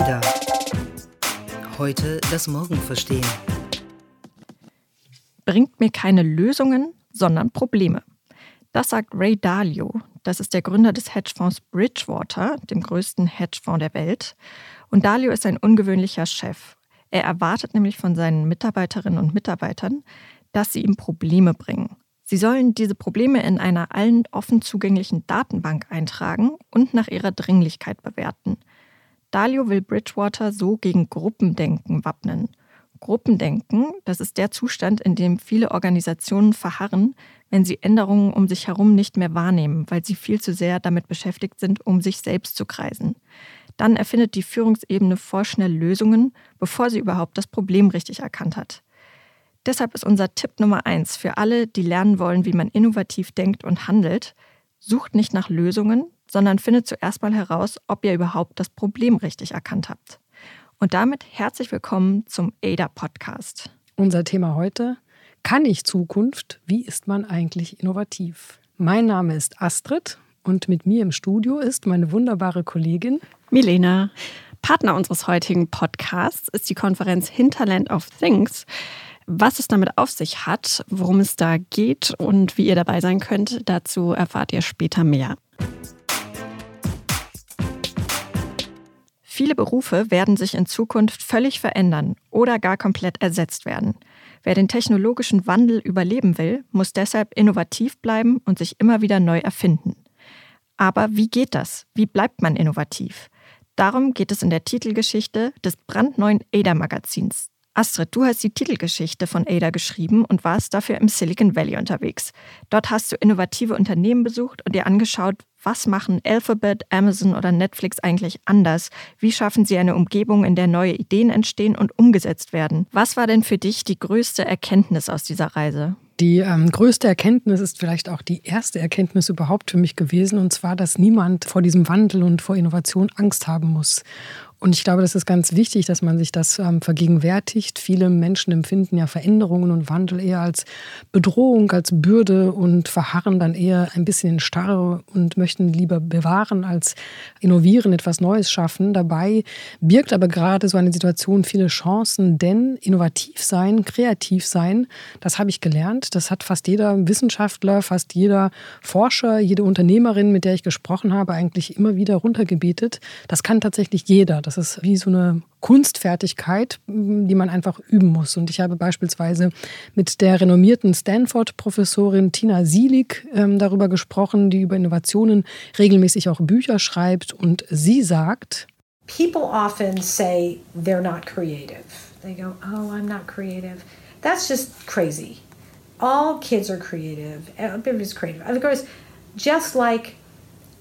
Ada. Heute das Morgen verstehen. Bringt mir keine Lösungen, sondern Probleme. Das sagt Ray Dalio. Das ist der Gründer des Hedgefonds Bridgewater, dem größten Hedgefonds der Welt. Und Dalio ist ein ungewöhnlicher Chef. Er erwartet nämlich von seinen Mitarbeiterinnen und Mitarbeitern, dass sie ihm Probleme bringen. Sie sollen diese Probleme in einer allen offen zugänglichen Datenbank eintragen und nach ihrer Dringlichkeit bewerten. Dalio will Bridgewater so gegen Gruppendenken wappnen. Gruppendenken, das ist der Zustand, in dem viele Organisationen verharren, wenn sie Änderungen um sich herum nicht mehr wahrnehmen, weil sie viel zu sehr damit beschäftigt sind, um sich selbst zu kreisen. Dann erfindet die Führungsebene vorschnell Lösungen, bevor sie überhaupt das Problem richtig erkannt hat. Deshalb ist unser Tipp Nummer eins für alle, die lernen wollen, wie man innovativ denkt und handelt, sucht nicht nach Lösungen, sondern findet zuerst mal heraus, ob ihr überhaupt das Problem richtig erkannt habt. Und damit herzlich willkommen zum ADA Podcast. Unser Thema heute, kann ich Zukunft? Wie ist man eigentlich innovativ? Mein Name ist Astrid und mit mir im Studio ist meine wunderbare Kollegin Milena. Partner unseres heutigen Podcasts ist die Konferenz Hinterland of Things. Was es damit auf sich hat, worum es da geht und wie ihr dabei sein könnt, dazu erfahrt ihr später mehr. Viele Berufe werden sich in Zukunft völlig verändern oder gar komplett ersetzt werden. Wer den technologischen Wandel überleben will, muss deshalb innovativ bleiben und sich immer wieder neu erfinden. Aber wie geht das? Wie bleibt man innovativ? Darum geht es in der Titelgeschichte des brandneuen ADA-Magazins. Astrid, du hast die Titelgeschichte von ADA geschrieben und warst dafür im Silicon Valley unterwegs. Dort hast du innovative Unternehmen besucht und dir angeschaut, was machen Alphabet, Amazon oder Netflix eigentlich anders? Wie schaffen sie eine Umgebung, in der neue Ideen entstehen und umgesetzt werden? Was war denn für dich die größte Erkenntnis aus dieser Reise? Die ähm, größte Erkenntnis ist vielleicht auch die erste Erkenntnis überhaupt für mich gewesen, und zwar, dass niemand vor diesem Wandel und vor Innovation Angst haben muss. Und ich glaube, das ist ganz wichtig, dass man sich das ähm, vergegenwärtigt. Viele Menschen empfinden ja Veränderungen und Wandel eher als Bedrohung, als Bürde und verharren dann eher ein bisschen in Starre und möchten lieber bewahren als innovieren, etwas Neues schaffen. Dabei birgt aber gerade so eine Situation viele Chancen, denn innovativ sein, kreativ sein, das habe ich gelernt. Das hat fast jeder Wissenschaftler, fast jeder Forscher, jede Unternehmerin, mit der ich gesprochen habe, eigentlich immer wieder runtergebetet. Das kann tatsächlich jeder. Das ist wie so eine Kunstfertigkeit, die man einfach üben muss. Und ich habe beispielsweise mit der renommierten Stanford-Professorin Tina Sielig ähm, darüber gesprochen, die über Innovationen regelmäßig auch Bücher schreibt. Und sie sagt, People often say they're not creative. They go, oh, I'm not creative. That's just crazy. All kids are creative. Everybody's creative. Of course, just like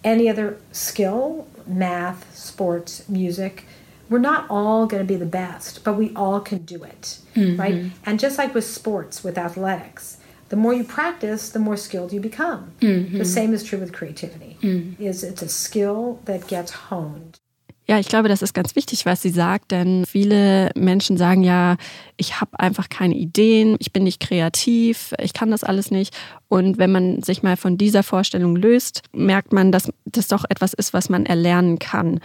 any other skill, math, sports, music, we're not all going to be the best, but we all can do it, mm-hmm. right? And just like with sports, with athletics, the more you practice, the more skilled you become. Mm-hmm. The same is true with creativity. Mm-hmm. Is it's a skill that gets honed. Ja, ich glaube, das ist ganz wichtig, was sie sagt, denn viele Menschen sagen ja, ich habe einfach keine Ideen, ich bin nicht kreativ, ich kann das alles nicht. Und wenn man sich mal von dieser Vorstellung löst, merkt man, dass das doch etwas ist, was man erlernen kann.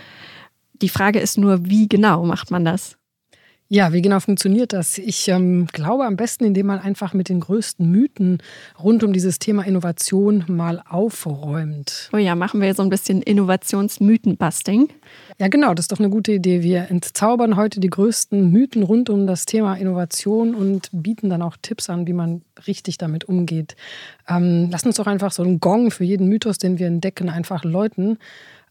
Die Frage ist nur, wie genau macht man das? Ja, wie genau funktioniert das? Ich ähm, glaube am besten, indem man einfach mit den größten Mythen rund um dieses Thema Innovation mal aufräumt. Oh ja, machen wir so ein bisschen Innovationsmythenbusting. Ja, genau, das ist doch eine gute Idee. Wir entzaubern heute die größten Mythen rund um das Thema Innovation und bieten dann auch Tipps an, wie man richtig damit umgeht. Ähm, lass uns doch einfach so einen Gong für jeden Mythos, den wir entdecken, einfach läuten.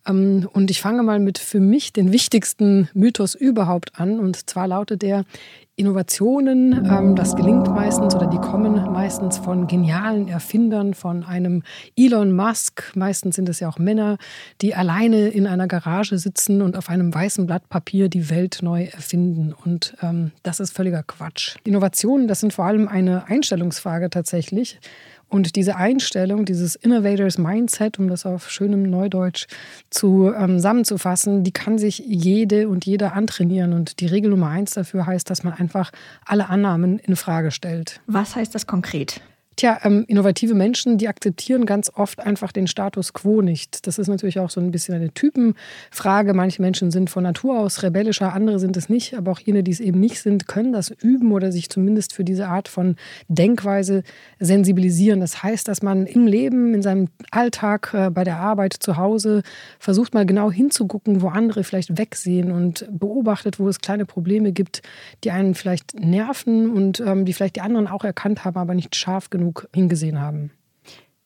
Ähm, und ich fange mal mit für mich den wichtigsten Mythos überhaupt an. Und zwar lautet der, Innovationen, ähm, das gelingt meistens oder die kommen meistens von genialen Erfindern, von einem Elon Musk. Meistens sind es ja auch Männer, die alleine in einer Garage sitzen und auf einem weißen Blatt Papier die Welt neu erfinden. Und ähm, das ist völliger Quatsch. Innovationen, das sind vor allem eine Einstellungsfrage tatsächlich. Und diese Einstellung, dieses Innovators Mindset, um das auf schönem Neudeutsch ähm, zusammenzufassen, die kann sich jede und jeder antrainieren. Und die Regel Nummer eins dafür heißt, dass man einfach alle Annahmen in Frage stellt. Was heißt das konkret? Tja, ähm, innovative Menschen, die akzeptieren ganz oft einfach den Status quo nicht. Das ist natürlich auch so ein bisschen eine Typenfrage. Manche Menschen sind von Natur aus rebellischer, andere sind es nicht. Aber auch jene, die es eben nicht sind, können das üben oder sich zumindest für diese Art von Denkweise sensibilisieren. Das heißt, dass man im Leben, in seinem Alltag, äh, bei der Arbeit, zu Hause versucht mal genau hinzugucken, wo andere vielleicht wegsehen und beobachtet, wo es kleine Probleme gibt, die einen vielleicht nerven und ähm, die vielleicht die anderen auch erkannt haben, aber nicht scharf genug genug hingesehen haben.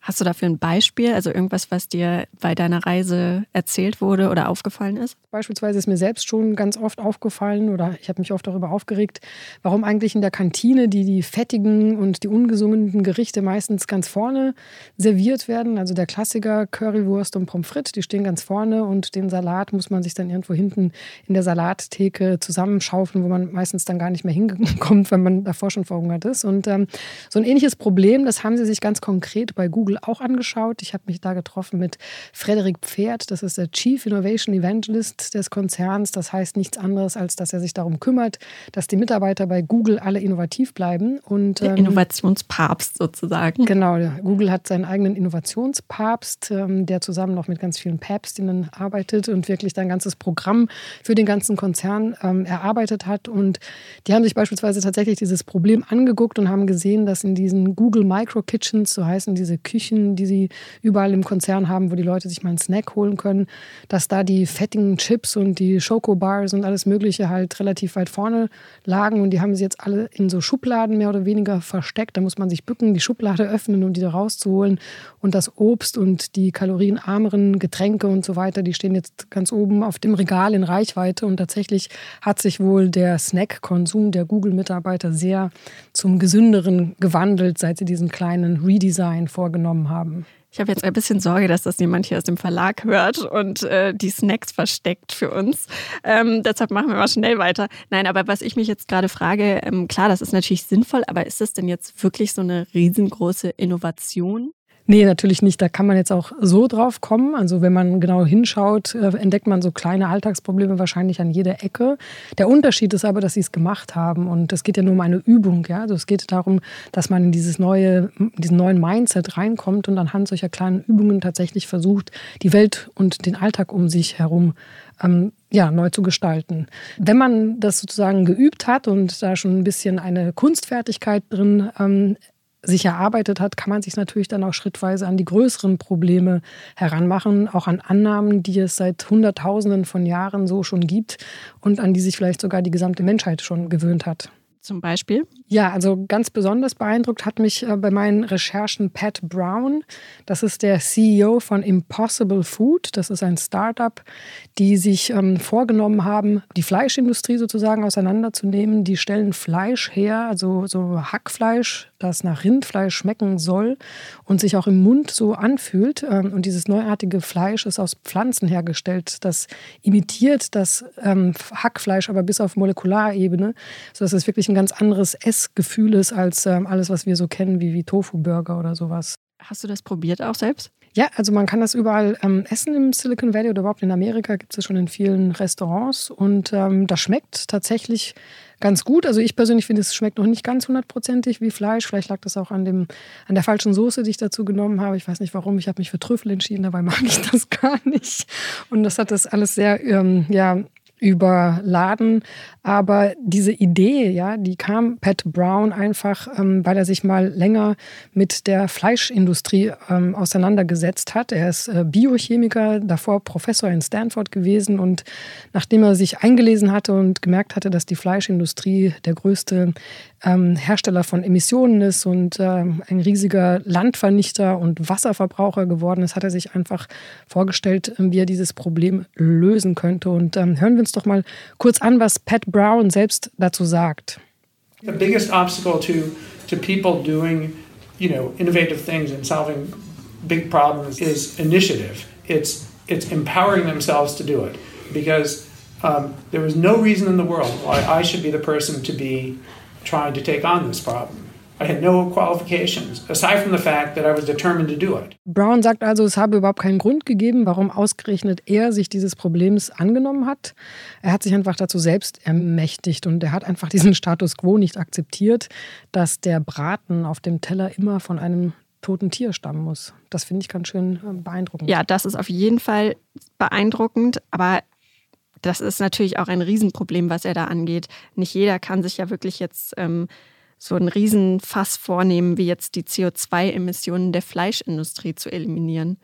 Hast du dafür ein Beispiel, also irgendwas, was dir bei deiner Reise erzählt wurde oder aufgefallen ist? Beispielsweise ist mir selbst schon ganz oft aufgefallen oder ich habe mich oft darüber aufgeregt, warum eigentlich in der Kantine die, die fettigen und die ungesungenen Gerichte meistens ganz vorne serviert werden. Also der Klassiker Currywurst und Pommes frites, die stehen ganz vorne und den Salat muss man sich dann irgendwo hinten in der Salattheke zusammenschaufeln, wo man meistens dann gar nicht mehr hinkommt, wenn man davor schon verhungert ist. Und ähm, so ein ähnliches Problem, das haben sie sich ganz konkret bei Google Auch angeschaut. Ich habe mich da getroffen mit Frederik Pferd, das ist der Chief Innovation Evangelist des Konzerns. Das heißt nichts anderes, als dass er sich darum kümmert, dass die Mitarbeiter bei Google alle innovativ bleiben. Und, der ähm, Innovationspapst sozusagen. Genau, Google hat seinen eigenen Innovationspapst, ähm, der zusammen noch mit ganz vielen Päpstinnen arbeitet und wirklich ein ganzes Programm für den ganzen Konzern ähm, erarbeitet hat. Und die haben sich beispielsweise tatsächlich dieses Problem angeguckt und haben gesehen, dass in diesen Google Micro Kitchens, so heißen diese Küchen, Küchen, die sie überall im Konzern haben, wo die Leute sich mal einen Snack holen können, dass da die fettigen Chips und die Schokobars und alles Mögliche halt relativ weit vorne lagen und die haben sie jetzt alle in so Schubladen mehr oder weniger versteckt. Da muss man sich bücken, die Schublade öffnen, um die da rauszuholen und das Obst und die kalorienarmeren Getränke und so weiter, die stehen jetzt ganz oben auf dem Regal in Reichweite und tatsächlich hat sich wohl der Snackkonsum der Google-Mitarbeiter sehr zum gesünderen gewandelt, seit sie diesen kleinen Redesign vorgenommen genommen haben. Ich habe jetzt ein bisschen Sorge, dass das jemand hier aus dem Verlag hört und äh, die Snacks versteckt für uns. Ähm, deshalb machen wir mal schnell weiter. Nein, aber was ich mich jetzt gerade frage, ähm, klar, das ist natürlich sinnvoll, aber ist das denn jetzt wirklich so eine riesengroße Innovation? Nee, natürlich nicht. Da kann man jetzt auch so drauf kommen. Also wenn man genau hinschaut, äh, entdeckt man so kleine Alltagsprobleme wahrscheinlich an jeder Ecke. Der Unterschied ist aber, dass sie es gemacht haben. Und es geht ja nur um eine Übung. Ja? Also es geht darum, dass man in dieses neue, diesen neuen Mindset reinkommt und anhand solcher kleinen Übungen tatsächlich versucht, die Welt und den Alltag um sich herum ähm, ja, neu zu gestalten. Wenn man das sozusagen geübt hat und da schon ein bisschen eine Kunstfertigkeit drin ähm, sich erarbeitet hat, kann man sich natürlich dann auch schrittweise an die größeren Probleme heranmachen, auch an Annahmen, die es seit Hunderttausenden von Jahren so schon gibt und an die sich vielleicht sogar die gesamte Menschheit schon gewöhnt hat. Zum Beispiel? Ja, also ganz besonders beeindruckt hat mich äh, bei meinen Recherchen Pat Brown. Das ist der CEO von Impossible Food. Das ist ein Startup, die sich ähm, vorgenommen haben, die Fleischindustrie sozusagen auseinanderzunehmen. Die stellen Fleisch her, also so Hackfleisch, das nach Rindfleisch schmecken soll und sich auch im Mund so anfühlt. Ähm, und dieses neuartige Fleisch ist aus Pflanzen hergestellt. Das imitiert das ähm, Hackfleisch, aber bis auf Molekularebene, sodass es wirklich ein ganz anderes Essgefühl ist als ähm, alles, was wir so kennen, wie, wie Tofu-Burger oder sowas. Hast du das probiert auch selbst? Ja, also man kann das überall ähm, essen im Silicon Valley oder überhaupt in Amerika gibt es schon in vielen Restaurants und ähm, das schmeckt tatsächlich ganz gut. Also ich persönlich finde, es schmeckt noch nicht ganz hundertprozentig wie Fleisch. Vielleicht lag das auch an, dem, an der falschen Soße, die ich dazu genommen habe. Ich weiß nicht warum. Ich habe mich für Trüffel entschieden, dabei mag ich das gar nicht. Und das hat das alles sehr ähm, ja, überladen. Aber diese Idee, ja, die kam Pat Brown einfach, ähm, weil er sich mal länger mit der Fleischindustrie ähm, auseinandergesetzt hat. Er ist äh, Biochemiker, davor Professor in Stanford gewesen und nachdem er sich eingelesen hatte und gemerkt hatte, dass die Fleischindustrie der größte ähm, Hersteller von Emissionen ist und ähm, ein riesiger Landvernichter und Wasserverbraucher geworden ist, hat er sich einfach vorgestellt, wie er dieses Problem lösen könnte. Und ähm, hören wir uns doch mal kurz an, was Pat Brown selbst dazu sagt. The biggest obstacle to, to people doing, you know, innovative things and solving big problems is initiative. It's, it's empowering themselves to do it because um, there is no reason in the world why I should be the person to be trying to take on this problem. I had no qualifications, aside from the fact that I was determined to do it. Brown sagt also, es habe überhaupt keinen Grund gegeben, warum ausgerechnet er sich dieses Problems angenommen hat. Er hat sich einfach dazu selbst ermächtigt und er hat einfach diesen Status quo nicht akzeptiert, dass der Braten auf dem Teller immer von einem toten Tier stammen muss. Das finde ich ganz schön äh, beeindruckend. Ja, das ist auf jeden Fall beeindruckend, aber das ist natürlich auch ein Riesenproblem, was er da angeht. Nicht jeder kann sich ja wirklich jetzt ähm, so ein Riesenfass vornehmen, wie jetzt die CO2-Emissionen der Fleischindustrie zu eliminieren.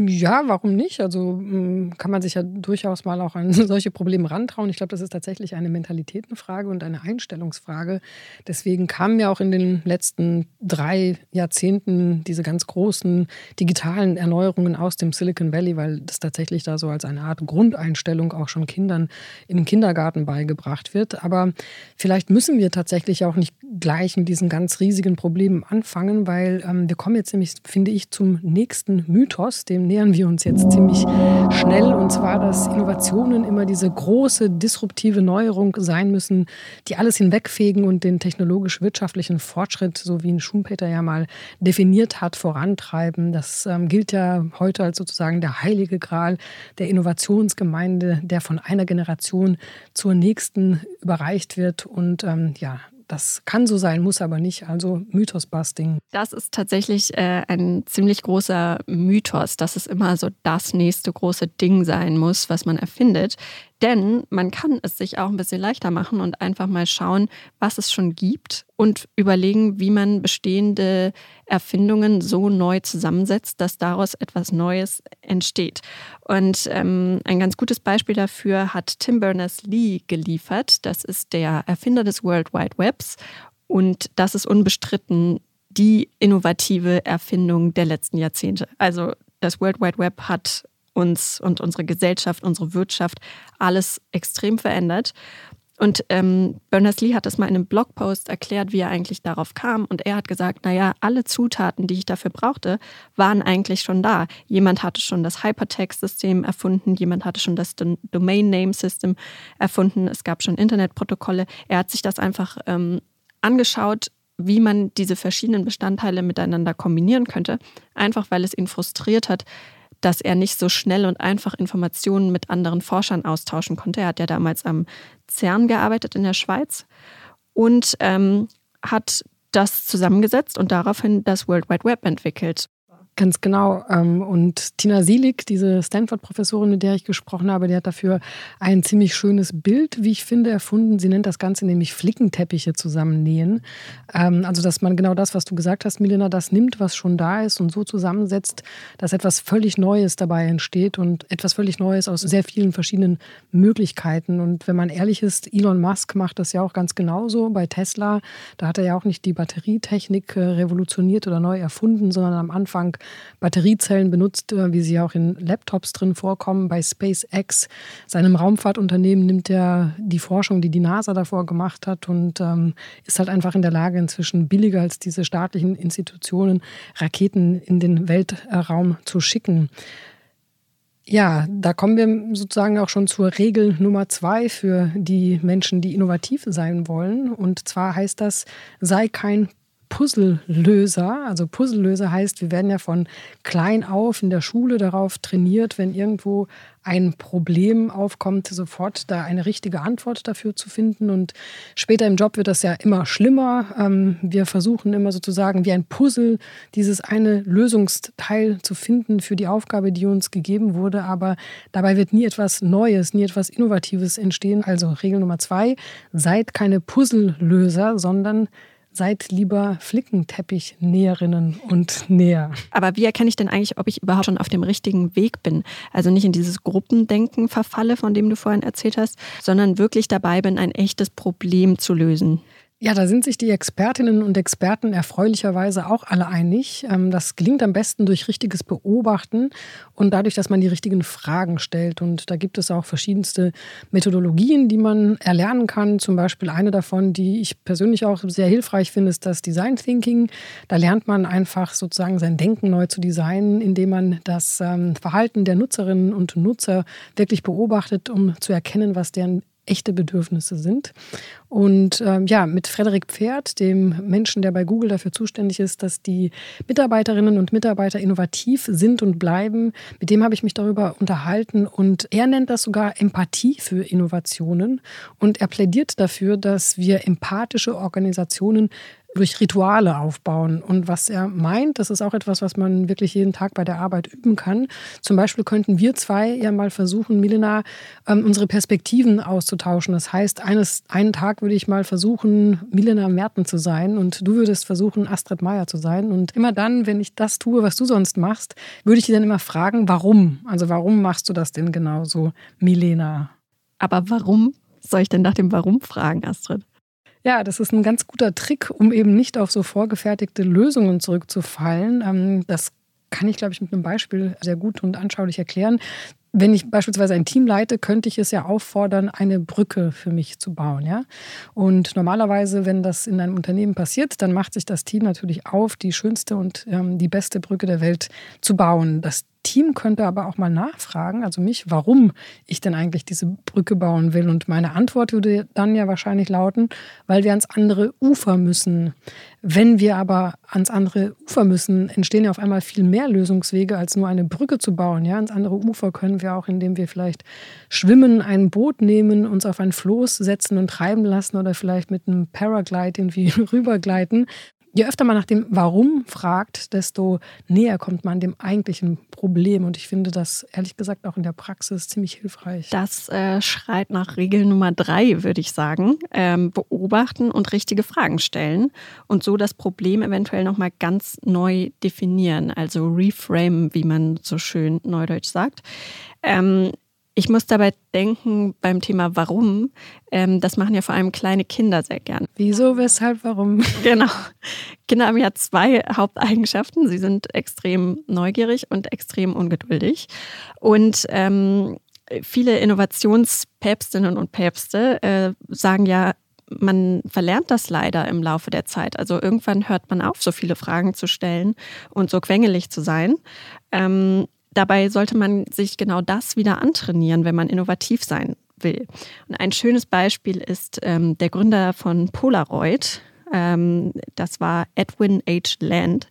Ja, warum nicht? Also mm, kann man sich ja durchaus mal auch an solche Probleme rantrauen. Ich glaube, das ist tatsächlich eine Mentalitätenfrage und eine Einstellungsfrage. Deswegen kamen ja auch in den letzten drei Jahrzehnten diese ganz großen digitalen Erneuerungen aus dem Silicon Valley, weil das tatsächlich da so als eine Art Grundeinstellung auch schon Kindern im Kindergarten beigebracht wird. Aber vielleicht müssen wir tatsächlich auch nicht gleich mit diesen ganz riesigen Problemen anfangen, weil ähm, wir kommen jetzt nämlich, finde ich, zum nächsten Mythos, dem nähern wir uns jetzt ziemlich schnell. Und zwar, dass Innovationen immer diese große disruptive Neuerung sein müssen, die alles hinwegfegen und den technologisch-wirtschaftlichen Fortschritt, so wie ihn Schumpeter ja mal definiert hat, vorantreiben. Das ähm, gilt ja heute als sozusagen der heilige Gral der Innovationsgemeinde, der von einer Generation zur nächsten überreicht wird. Und ähm, ja, das kann so sein, muss aber nicht. Also Mythos-Busting. Das ist tatsächlich äh, ein ziemlich großer Mythos, dass es immer so das nächste große Ding sein muss, was man erfindet. Denn man kann es sich auch ein bisschen leichter machen und einfach mal schauen, was es schon gibt und überlegen, wie man bestehende Erfindungen so neu zusammensetzt, dass daraus etwas Neues entsteht. Und ähm, ein ganz gutes Beispiel dafür hat Tim Berners-Lee geliefert. Das ist der Erfinder des World Wide Webs und das ist unbestritten die innovative Erfindung der letzten Jahrzehnte. Also das World Wide Web hat uns und unsere Gesellschaft, unsere Wirtschaft, alles extrem verändert. Und ähm, Berners-Lee hat das mal in einem Blogpost erklärt, wie er eigentlich darauf kam. Und er hat gesagt, naja, alle Zutaten, die ich dafür brauchte, waren eigentlich schon da. Jemand hatte schon das Hypertext-System erfunden, jemand hatte schon das Domain-Name-System erfunden, es gab schon Internetprotokolle. Er hat sich das einfach ähm, angeschaut, wie man diese verschiedenen Bestandteile miteinander kombinieren könnte, einfach weil es ihn frustriert hat, dass er nicht so schnell und einfach Informationen mit anderen Forschern austauschen konnte. Er hat ja damals am CERN gearbeitet in der Schweiz und ähm, hat das zusammengesetzt und daraufhin das World Wide Web entwickelt. Ganz genau. Ähm, und Tina Sielig, diese Stanford-Professorin, mit der ich gesprochen habe, die hat dafür ein ziemlich schönes Bild, wie ich finde, erfunden. Sie nennt das Ganze nämlich Flickenteppiche zusammennähen. Ähm, also, dass man genau das, was du gesagt hast, Milena, das nimmt, was schon da ist und so zusammensetzt, dass etwas völlig Neues dabei entsteht und etwas völlig Neues aus sehr vielen verschiedenen Möglichkeiten. Und wenn man ehrlich ist, Elon Musk macht das ja auch ganz genauso bei Tesla. Da hat er ja auch nicht die Batterietechnik äh, revolutioniert oder neu erfunden, sondern am Anfang Batteriezellen benutzt, wie sie auch in Laptops drin vorkommen. Bei SpaceX, seinem Raumfahrtunternehmen, nimmt er die Forschung, die die NASA davor gemacht hat und ähm, ist halt einfach in der Lage, inzwischen billiger als diese staatlichen Institutionen Raketen in den Weltraum zu schicken. Ja, da kommen wir sozusagen auch schon zur Regel Nummer zwei für die Menschen, die innovativ sein wollen. Und zwar heißt das, sei kein Puzzlelöser. Also Puzzlelöser heißt, wir werden ja von klein auf in der Schule darauf trainiert, wenn irgendwo ein Problem aufkommt, sofort da eine richtige Antwort dafür zu finden. Und später im Job wird das ja immer schlimmer. Ähm, wir versuchen immer sozusagen wie ein Puzzle dieses eine Lösungsteil zu finden für die Aufgabe, die uns gegeben wurde. Aber dabei wird nie etwas Neues, nie etwas Innovatives entstehen. Also Regel Nummer zwei, seid keine Puzzlelöser, sondern seid lieber Flickenteppich-Näherinnen und Näher. Aber wie erkenne ich denn eigentlich, ob ich überhaupt schon auf dem richtigen Weg bin? Also nicht in dieses Gruppendenken verfalle, von dem du vorhin erzählt hast, sondern wirklich dabei bin, ein echtes Problem zu lösen. Ja, da sind sich die Expertinnen und Experten erfreulicherweise auch alle einig. Ähm, das gelingt am besten durch richtiges Beobachten und dadurch, dass man die richtigen Fragen stellt. Und da gibt es auch verschiedenste Methodologien, die man erlernen kann. Zum Beispiel eine davon, die ich persönlich auch sehr hilfreich finde, ist das Design Thinking. Da lernt man einfach sozusagen sein Denken neu zu designen, indem man das ähm, Verhalten der Nutzerinnen und Nutzer wirklich beobachtet, um zu erkennen, was deren echte Bedürfnisse sind. Und ähm, ja, mit Frederik Pferd, dem Menschen, der bei Google dafür zuständig ist, dass die Mitarbeiterinnen und Mitarbeiter innovativ sind und bleiben, mit dem habe ich mich darüber unterhalten. Und er nennt das sogar Empathie für Innovationen. Und er plädiert dafür, dass wir empathische Organisationen durch Rituale aufbauen. Und was er meint, das ist auch etwas, was man wirklich jeden Tag bei der Arbeit üben kann. Zum Beispiel könnten wir zwei ja mal versuchen, Milena, ähm, unsere Perspektiven auszutauschen. Das heißt, eines, einen Tag würde ich mal versuchen, Milena Merten zu sein und du würdest versuchen, Astrid Meyer zu sein. Und immer dann, wenn ich das tue, was du sonst machst, würde ich dir dann immer fragen, warum? Also warum machst du das denn genauso, Milena? Aber warum soll ich denn nach dem Warum fragen, Astrid? Ja, das ist ein ganz guter Trick, um eben nicht auf so vorgefertigte Lösungen zurückzufallen. Ähm, das kann ich, glaube ich, mit einem Beispiel sehr gut und anschaulich erklären. Wenn ich beispielsweise ein Team leite, könnte ich es ja auffordern, eine Brücke für mich zu bauen. Ja? Und normalerweise, wenn das in einem Unternehmen passiert, dann macht sich das Team natürlich auf, die schönste und ähm, die beste Brücke der Welt zu bauen. Das Team könnte aber auch mal nachfragen, also mich, warum ich denn eigentlich diese Brücke bauen will. Und meine Antwort würde dann ja wahrscheinlich lauten, weil wir ans andere Ufer müssen. Wenn wir aber ans andere Ufer müssen, entstehen ja auf einmal viel mehr Lösungswege, als nur eine Brücke zu bauen. Ja, ans andere Ufer können wir auch, indem wir vielleicht schwimmen, ein Boot nehmen, uns auf ein Floß setzen und treiben lassen oder vielleicht mit einem Paraglide irgendwie rübergleiten. Je öfter man nach dem Warum fragt, desto näher kommt man dem eigentlichen Problem. Und ich finde das ehrlich gesagt auch in der Praxis ziemlich hilfreich. Das äh, schreit nach Regel Nummer drei, würde ich sagen. Ähm, beobachten und richtige Fragen stellen und so das Problem eventuell nochmal ganz neu definieren, also reframe, wie man so schön neudeutsch sagt. Ähm, ich muss dabei denken beim Thema Warum, ähm, das machen ja vor allem kleine Kinder sehr gern. Wieso, weshalb, warum? Genau. Kinder haben ja zwei Haupteigenschaften. Sie sind extrem neugierig und extrem ungeduldig. Und ähm, viele Innovationspäpstinnen und Päpste äh, sagen ja, man verlernt das leider im Laufe der Zeit. Also irgendwann hört man auf, so viele Fragen zu stellen und so quengelig zu sein. Ähm, Dabei sollte man sich genau das wieder antrainieren, wenn man innovativ sein will. Und ein schönes Beispiel ist ähm, der Gründer von Polaroid, ähm, das war Edwin H. Land,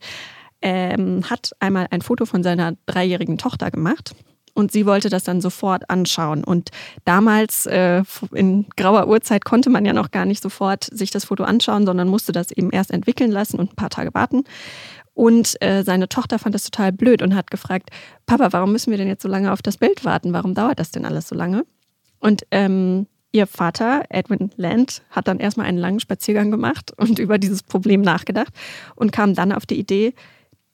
ähm, hat einmal ein Foto von seiner dreijährigen Tochter gemacht. Und sie wollte das dann sofort anschauen. Und damals äh, in grauer Uhrzeit konnte man ja noch gar nicht sofort sich das Foto anschauen, sondern musste das eben erst entwickeln lassen und ein paar Tage warten. Und äh, seine Tochter fand das total blöd und hat gefragt, Papa, warum müssen wir denn jetzt so lange auf das Bild warten? Warum dauert das denn alles so lange? Und ähm, ihr Vater, Edwin Land, hat dann erstmal einen langen Spaziergang gemacht und über dieses Problem nachgedacht und kam dann auf die Idee,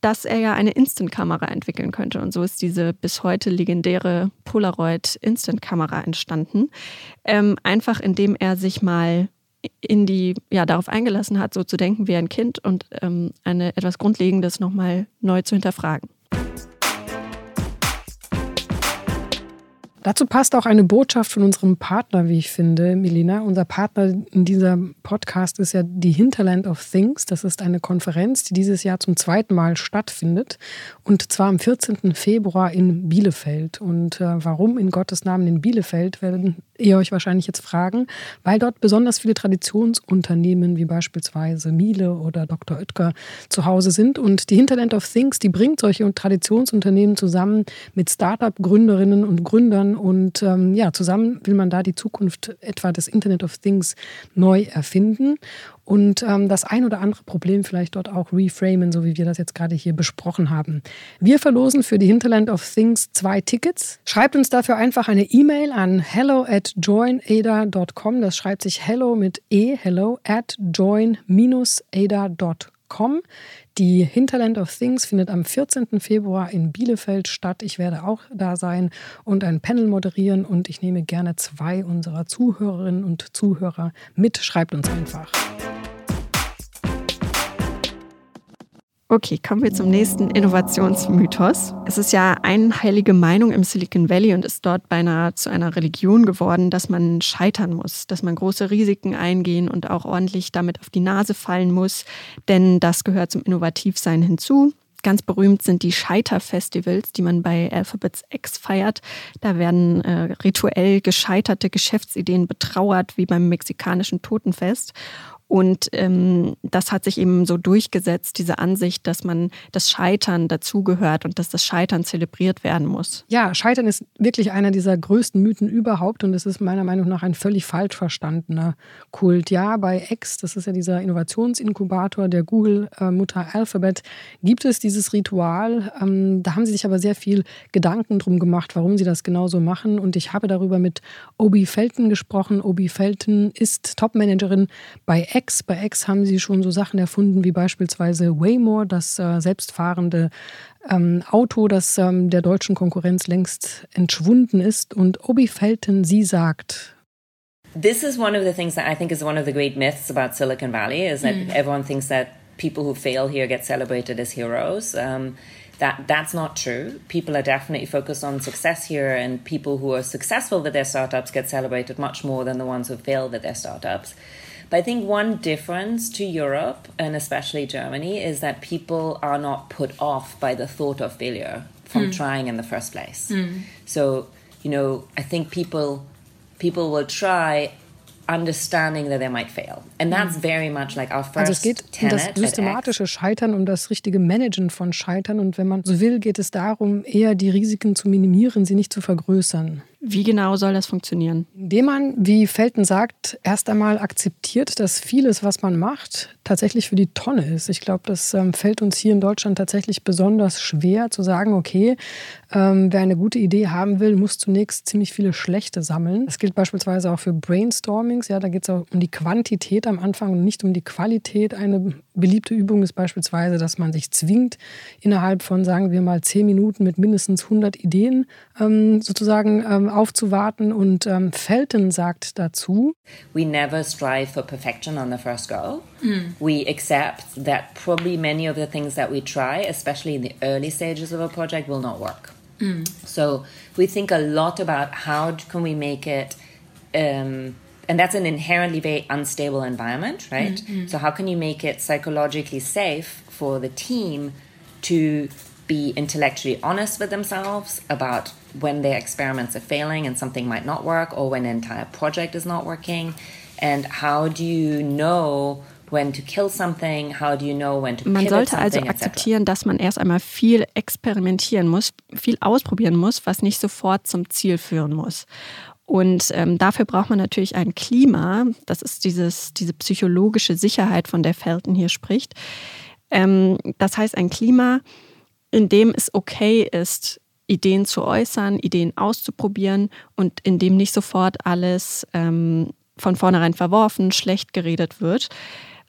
dass er ja eine Instant-Kamera entwickeln könnte. Und so ist diese bis heute legendäre Polaroid Instant-Kamera entstanden. Ähm, einfach indem er sich mal in die, ja, darauf eingelassen hat, so zu denken wie ein Kind und ähm, eine etwas Grundlegendes nochmal neu zu hinterfragen. Dazu passt auch eine Botschaft von unserem Partner, wie ich finde, Melina. Unser Partner in dieser Podcast ist ja die Hinterland of Things. Das ist eine Konferenz, die dieses Jahr zum zweiten Mal stattfindet. Und zwar am 14. Februar in Bielefeld. Und äh, warum in Gottes Namen in Bielefeld, werden ihr euch wahrscheinlich jetzt fragen, weil dort besonders viele Traditionsunternehmen wie beispielsweise Miele oder Dr. Oetker zu Hause sind. Und die Hinterland of Things, die bringt solche Traditionsunternehmen zusammen mit Startup-Gründerinnen und Gründern. Und ähm, ja, zusammen will man da die Zukunft etwa des Internet of Things neu erfinden und ähm, das ein oder andere Problem vielleicht dort auch reframen, so wie wir das jetzt gerade hier besprochen haben. Wir verlosen für die Hinterland of Things zwei Tickets. Schreibt uns dafür einfach eine E-Mail an hello at joinada.com. Das schreibt sich hello mit e, hello at join-ada.com. Die Hinterland of Things findet am 14. Februar in Bielefeld statt. Ich werde auch da sein und ein Panel moderieren und ich nehme gerne zwei unserer Zuhörerinnen und Zuhörer mit. Schreibt uns einfach. Okay, kommen wir zum nächsten Innovationsmythos. Es ist ja einheilige Meinung im Silicon Valley und ist dort beinahe zu einer Religion geworden, dass man scheitern muss, dass man große Risiken eingehen und auch ordentlich damit auf die Nase fallen muss, denn das gehört zum Innovativsein hinzu. Ganz berühmt sind die Scheiterfestivals, die man bei Alphabets X feiert. Da werden äh, rituell gescheiterte Geschäftsideen betrauert, wie beim mexikanischen Totenfest. Und ähm, das hat sich eben so durchgesetzt, diese Ansicht, dass man das Scheitern dazugehört und dass das Scheitern zelebriert werden muss. Ja, Scheitern ist wirklich einer dieser größten Mythen überhaupt und es ist meiner Meinung nach ein völlig falsch verstandener Kult. Ja, bei X, das ist ja dieser Innovationsinkubator der Google-Mutter äh, Alphabet, gibt es dieses Ritual. Ähm, da haben sie sich aber sehr viel Gedanken drum gemacht, warum sie das genauso machen. Und ich habe darüber mit Obi Felton gesprochen. Obi Felton ist Topmanagerin bei X X. Bei X haben sie schon so Sachen erfunden wie beispielsweise Waymore, das äh, selbstfahrende ähm, Auto, das ähm, der deutschen Konkurrenz längst entschwunden ist. Und Obi Felton, sie sagt, This is one of the things that I think is one of the great myths about Silicon Valley is that mm. everyone thinks that people who fail here get celebrated as heroes. Um, that that's not true. People are definitely focused on success here, and people who are successful with their startups get celebrated much more than the ones who fail with their startups. But I think one difference to Europe and especially Germany is that people are not put off by the thought of failure from mm. trying in the first place. Mm. So, you know, I think people people will try understanding that they might fail. And that's very much like our first Also es geht um das systematische Scheitern, um das richtige Managen von Scheitern und wenn man so will, geht es darum, eher die Risiken zu minimieren, sie nicht zu vergrößern. Wie genau soll das funktionieren? Indem man, wie Felten sagt, erst einmal akzeptiert, dass vieles, was man macht, tatsächlich für die Tonne ist. Ich glaube, das ähm, fällt uns hier in Deutschland tatsächlich besonders schwer zu sagen, okay, ähm, wer eine gute Idee haben will, muss zunächst ziemlich viele schlechte sammeln. Das gilt beispielsweise auch für Brainstormings. Ja, da geht es auch um die Quantität am Anfang und nicht um die Qualität. Eine beliebte Übung ist beispielsweise, dass man sich zwingt, innerhalb von, sagen wir mal, zehn Minuten mit mindestens 100 Ideen ähm, sozusagen ähm, aufzuwarten. Und ähm, Felton sagt dazu: We never strive for perfection on the first go. Mm. We accept that probably many of the things that we try, especially in the early stages of a project, will not work. Mm. So we think a lot about how can we make it. Um, and that's an inherently very unstable environment, right? Mm-hmm. So, how can you make it psychologically safe for the team to be intellectually honest with themselves about when their experiments are failing and something might not work or when an entire project is not working and how do you know when to kill something how do you know when to man sollte also akzeptieren dass man erst einmal viel experimentieren muss viel ausprobieren muss was nicht sofort zum Ziel führen muss. Und ähm, dafür braucht man natürlich ein Klima. Das ist dieses diese psychologische Sicherheit von der Felten hier spricht. Ähm, das heißt ein Klima in dem es okay ist, Ideen zu äußern, Ideen auszuprobieren und in dem nicht sofort alles ähm, von vornherein verworfen, schlecht geredet wird,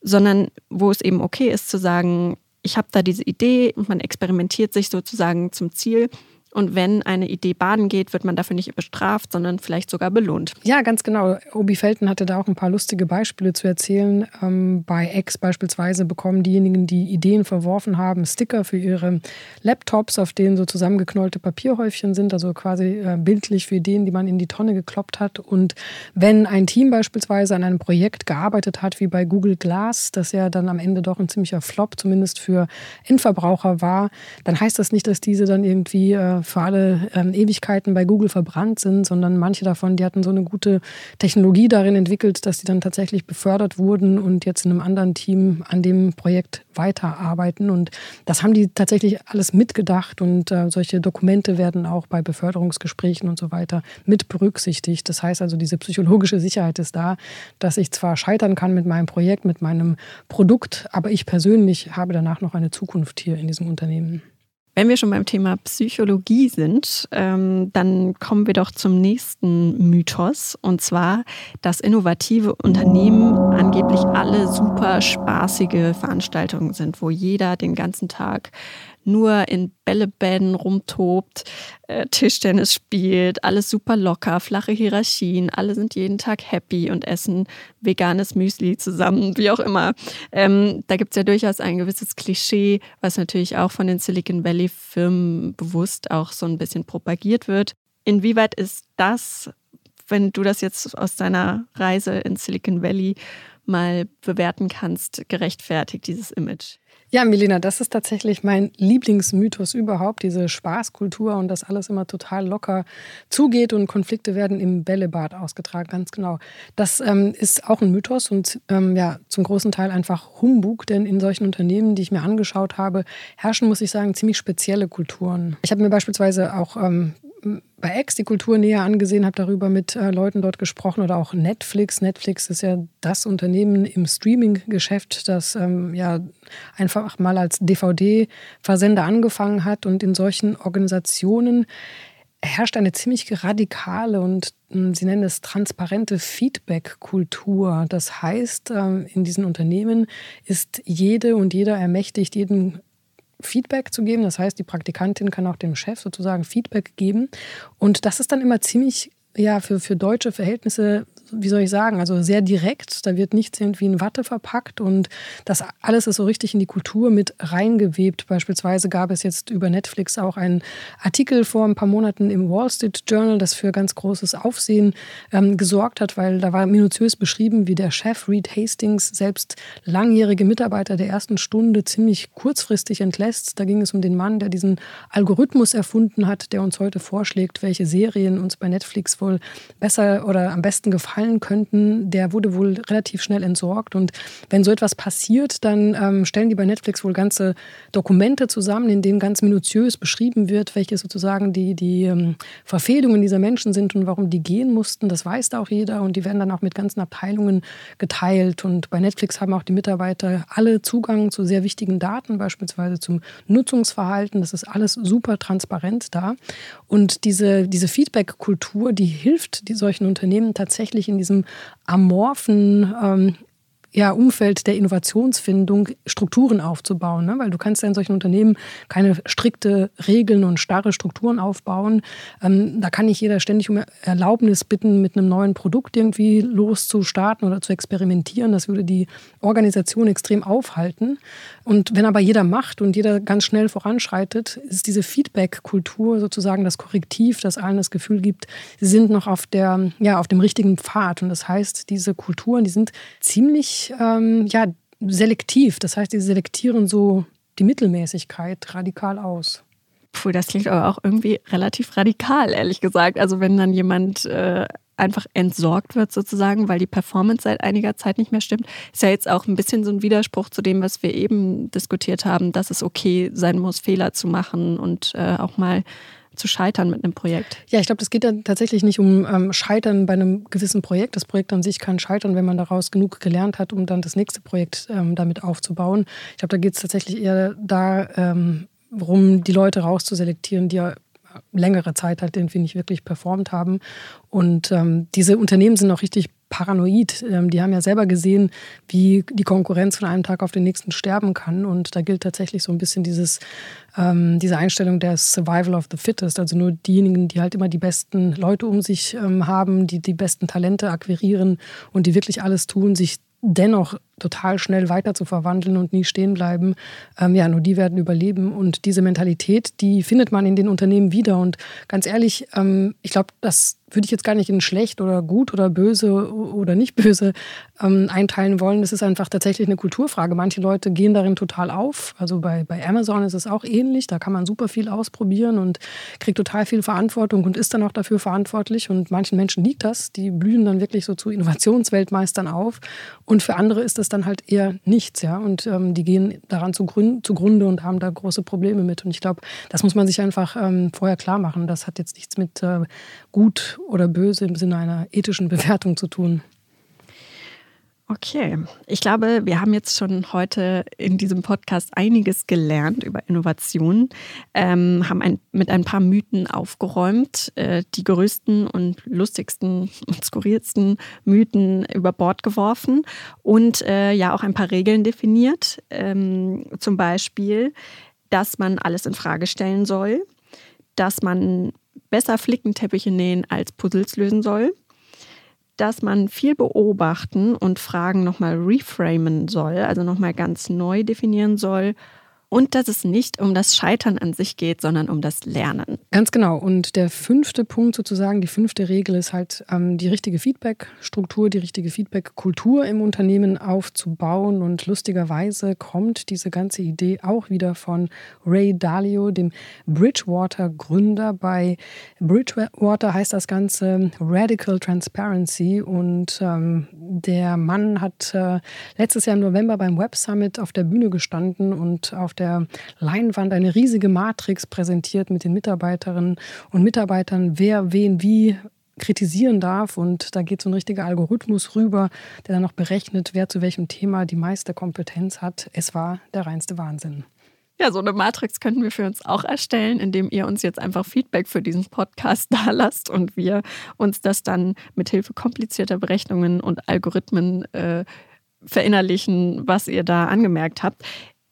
sondern wo es eben okay ist zu sagen, ich habe da diese Idee und man experimentiert sich sozusagen zum Ziel Und wenn eine Idee baden geht, wird man dafür nicht bestraft, sondern vielleicht sogar belohnt. Ja, ganz genau. Obi Felten hatte da auch ein paar lustige Beispiele zu erzählen. Ähm, bei X beispielsweise bekommen diejenigen, die Ideen verworfen haben, Sticker für ihre Laptops, auf denen so zusammengeknollte Papierhäufchen sind, also quasi äh, bildlich für Ideen, die man in die Tonne gekloppt hat. Und wenn ein Team beispielsweise an einem Projekt gearbeitet hat, wie bei Google Glass, das ja dann am Ende doch ein ziemlicher Flop zumindest für Endverbraucher war, dann heißt das nicht, dass diese dann irgendwie äh, für alle ähm, Ewigkeiten bei Google verbrannt sind, sondern manche davon, die hatten so eine gute Technologie darin entwickelt, dass die dann tatsächlich befördert wurden und jetzt in einem anderen Team an dem Projekt weiterarbeiten. Und das haben die tatsächlich alles mitgedacht und äh, solche Dokumente werden auch bei Beförderungsgesprächen und so weiter mit berücksichtigt. Das heißt also, diese psychologische Sicherheit ist da, dass ich zwar scheitern kann mit meinem Projekt, mit meinem Produkt, aber ich persönlich habe danach noch eine Zukunft hier in diesem Unternehmen. Wenn wir schon beim Thema Psychologie sind, ähm, dann kommen wir doch zum nächsten Mythos. Und zwar, dass innovative Unternehmen angeblich alle super spaßige Veranstaltungen sind, wo jeder den ganzen Tag nur in Bällebäden rumtobt, äh, Tischtennis spielt, alles super locker, flache Hierarchien, alle sind jeden Tag happy und essen veganes Müsli zusammen, wie auch immer. Ähm, da gibt es ja durchaus ein gewisses Klischee, was natürlich auch von den Silicon Valley Firmen bewusst auch so ein bisschen propagiert wird. Inwieweit ist das, wenn du das jetzt aus deiner Reise in Silicon Valley mal bewerten kannst, gerechtfertigt dieses Image? Ja, Melina, das ist tatsächlich mein Lieblingsmythos überhaupt, diese Spaßkultur und dass alles immer total locker zugeht und Konflikte werden im Bällebad ausgetragen, ganz genau. Das ähm, ist auch ein Mythos und ähm, ja, zum großen Teil einfach Humbug, denn in solchen Unternehmen, die ich mir angeschaut habe, herrschen, muss ich sagen, ziemlich spezielle Kulturen. Ich habe mir beispielsweise auch ähm, bei X die Kultur näher angesehen, habe darüber mit äh, Leuten dort gesprochen oder auch Netflix. Netflix ist ja das Unternehmen im Streaming-Geschäft, das ähm, ja einfach mal als DVD-Versender angefangen hat und in solchen Organisationen herrscht eine ziemlich radikale und hm, Sie nennen es transparente Feedback-Kultur. Das heißt, ähm, in diesen Unternehmen ist jede und jeder ermächtigt, jeden Feedback zu geben. Das heißt, die Praktikantin kann auch dem Chef sozusagen Feedback geben. Und das ist dann immer ziemlich ja, für, für deutsche Verhältnisse wie soll ich sagen, also sehr direkt. Da wird nichts irgendwie in Watte verpackt und das alles ist so richtig in die Kultur mit reingewebt. Beispielsweise gab es jetzt über Netflix auch einen Artikel vor ein paar Monaten im Wall Street Journal, das für ganz großes Aufsehen ähm, gesorgt hat, weil da war minutiös beschrieben, wie der Chef Reed Hastings selbst langjährige Mitarbeiter der ersten Stunde ziemlich kurzfristig entlässt. Da ging es um den Mann, der diesen Algorithmus erfunden hat, der uns heute vorschlägt, welche Serien uns bei Netflix wohl besser oder am besten gefallen fallen könnten, der wurde wohl relativ schnell entsorgt. Und wenn so etwas passiert, dann ähm, stellen die bei Netflix wohl ganze Dokumente zusammen, in denen ganz minutiös beschrieben wird, welche sozusagen die, die ähm, Verfehlungen dieser Menschen sind und warum die gehen mussten. Das weiß da auch jeder und die werden dann auch mit ganzen Abteilungen geteilt. Und bei Netflix haben auch die Mitarbeiter alle Zugang zu sehr wichtigen Daten, beispielsweise zum Nutzungsverhalten. Das ist alles super transparent da. Und diese, diese Feedback-Kultur, die hilft die solchen Unternehmen tatsächlich in diesem amorphen ähm, ja, Umfeld der Innovationsfindung Strukturen aufzubauen. Ne? Weil du kannst ja in solchen Unternehmen keine strikte Regeln und starre Strukturen aufbauen. Ähm, da kann nicht jeder ständig um Erlaubnis bitten, mit einem neuen Produkt irgendwie loszustarten oder zu experimentieren. Das würde die Organisation extrem aufhalten. Und wenn aber jeder macht und jeder ganz schnell voranschreitet, ist diese Feedback-Kultur sozusagen das Korrektiv, das allen das Gefühl gibt, sie sind noch auf, der, ja, auf dem richtigen Pfad. Und das heißt, diese Kulturen, die sind ziemlich ähm, ja, selektiv. Das heißt, die selektieren so die Mittelmäßigkeit radikal aus. Puh, das klingt aber auch irgendwie relativ radikal, ehrlich gesagt. Also wenn dann jemand äh, einfach entsorgt wird sozusagen, weil die Performance seit einiger Zeit nicht mehr stimmt, ist ja jetzt auch ein bisschen so ein Widerspruch zu dem, was wir eben diskutiert haben, dass es okay sein muss, Fehler zu machen und äh, auch mal zu scheitern mit einem Projekt? Ja, ich glaube, das geht dann tatsächlich nicht um ähm, Scheitern bei einem gewissen Projekt. Das Projekt an sich kann scheitern, wenn man daraus genug gelernt hat, um dann das nächste Projekt ähm, damit aufzubauen. Ich glaube, da geht es tatsächlich eher darum, ähm, die Leute rauszuselektieren, die ja längere Zeit halt irgendwie nicht wirklich performt haben. Und ähm, diese Unternehmen sind auch richtig paranoid. Ähm, die haben ja selber gesehen, wie die Konkurrenz von einem Tag auf den nächsten sterben kann. Und da gilt tatsächlich so ein bisschen dieses, ähm, diese Einstellung der Survival of the Fittest. Also nur diejenigen, die halt immer die besten Leute um sich ähm, haben, die die besten Talente akquirieren und die wirklich alles tun, sich dennoch total schnell weiter zu verwandeln und nie stehen bleiben, ähm, ja, nur die werden überleben. Und diese Mentalität, die findet man in den Unternehmen wieder. Und ganz ehrlich, ähm, ich glaube, das würde ich jetzt gar nicht in schlecht oder gut oder böse oder nicht böse ähm, einteilen wollen. Das ist einfach tatsächlich eine Kulturfrage. Manche Leute gehen darin total auf. Also bei, bei Amazon ist es auch ähnlich. Da kann man super viel ausprobieren und kriegt total viel Verantwortung und ist dann auch dafür verantwortlich. Und manchen Menschen liegt das. Die blühen dann wirklich so zu Innovationsweltmeistern auf. Und für andere ist das dann halt eher nichts. Ja? Und ähm, die gehen daran zugrunde und haben da große Probleme mit. Und ich glaube, das muss man sich einfach ähm, vorher klar machen. Das hat jetzt nichts mit äh, gut oder böse im Sinne einer ethischen Bewertung zu tun. Okay, ich glaube, wir haben jetzt schon heute in diesem Podcast einiges gelernt über Innovation, ähm, haben ein, mit ein paar Mythen aufgeräumt, äh, die größten und lustigsten und skurrilsten Mythen über Bord geworfen und äh, ja auch ein paar Regeln definiert. Ähm, zum Beispiel, dass man alles in Frage stellen soll, dass man besser Flickenteppiche nähen als Puzzles lösen soll, dass man viel beobachten und Fragen nochmal reframen soll, also nochmal ganz neu definieren soll und dass es nicht um das Scheitern an sich geht, sondern um das Lernen. Ganz genau. Und der fünfte Punkt sozusagen, die fünfte Regel ist halt ähm, die richtige Feedback-Struktur, die richtige Feedback-Kultur im Unternehmen aufzubauen. Und lustigerweise kommt diese ganze Idee auch wieder von Ray Dalio, dem Bridgewater-Gründer. Bei Bridgewater heißt das Ganze Radical Transparency. Und ähm, der Mann hat äh, letztes Jahr im November beim Web Summit auf der Bühne gestanden und auf der der Leinwand eine riesige Matrix präsentiert mit den Mitarbeiterinnen und Mitarbeitern, wer wen wie kritisieren darf. Und da geht so ein richtiger Algorithmus rüber, der dann noch berechnet, wer zu welchem Thema die meiste Kompetenz hat. Es war der reinste Wahnsinn. Ja, so eine Matrix könnten wir für uns auch erstellen, indem ihr uns jetzt einfach Feedback für diesen Podcast da lasst und wir uns das dann mit Hilfe komplizierter Berechnungen und Algorithmen äh, verinnerlichen, was ihr da angemerkt habt.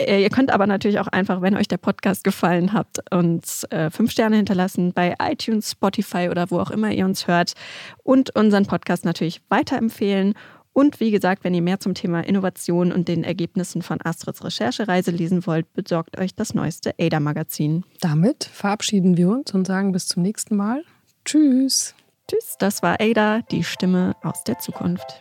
Äh, ihr könnt aber natürlich auch einfach, wenn euch der Podcast gefallen hat, uns äh, fünf Sterne hinterlassen bei iTunes, Spotify oder wo auch immer ihr uns hört und unseren Podcast natürlich weiterempfehlen. Und wie gesagt, wenn ihr mehr zum Thema Innovation und den Ergebnissen von Astrids Recherchereise lesen wollt, besorgt euch das neueste ADA-Magazin. Damit verabschieden wir uns und sagen bis zum nächsten Mal. Tschüss. Tschüss, das war ADA, die Stimme aus der Zukunft.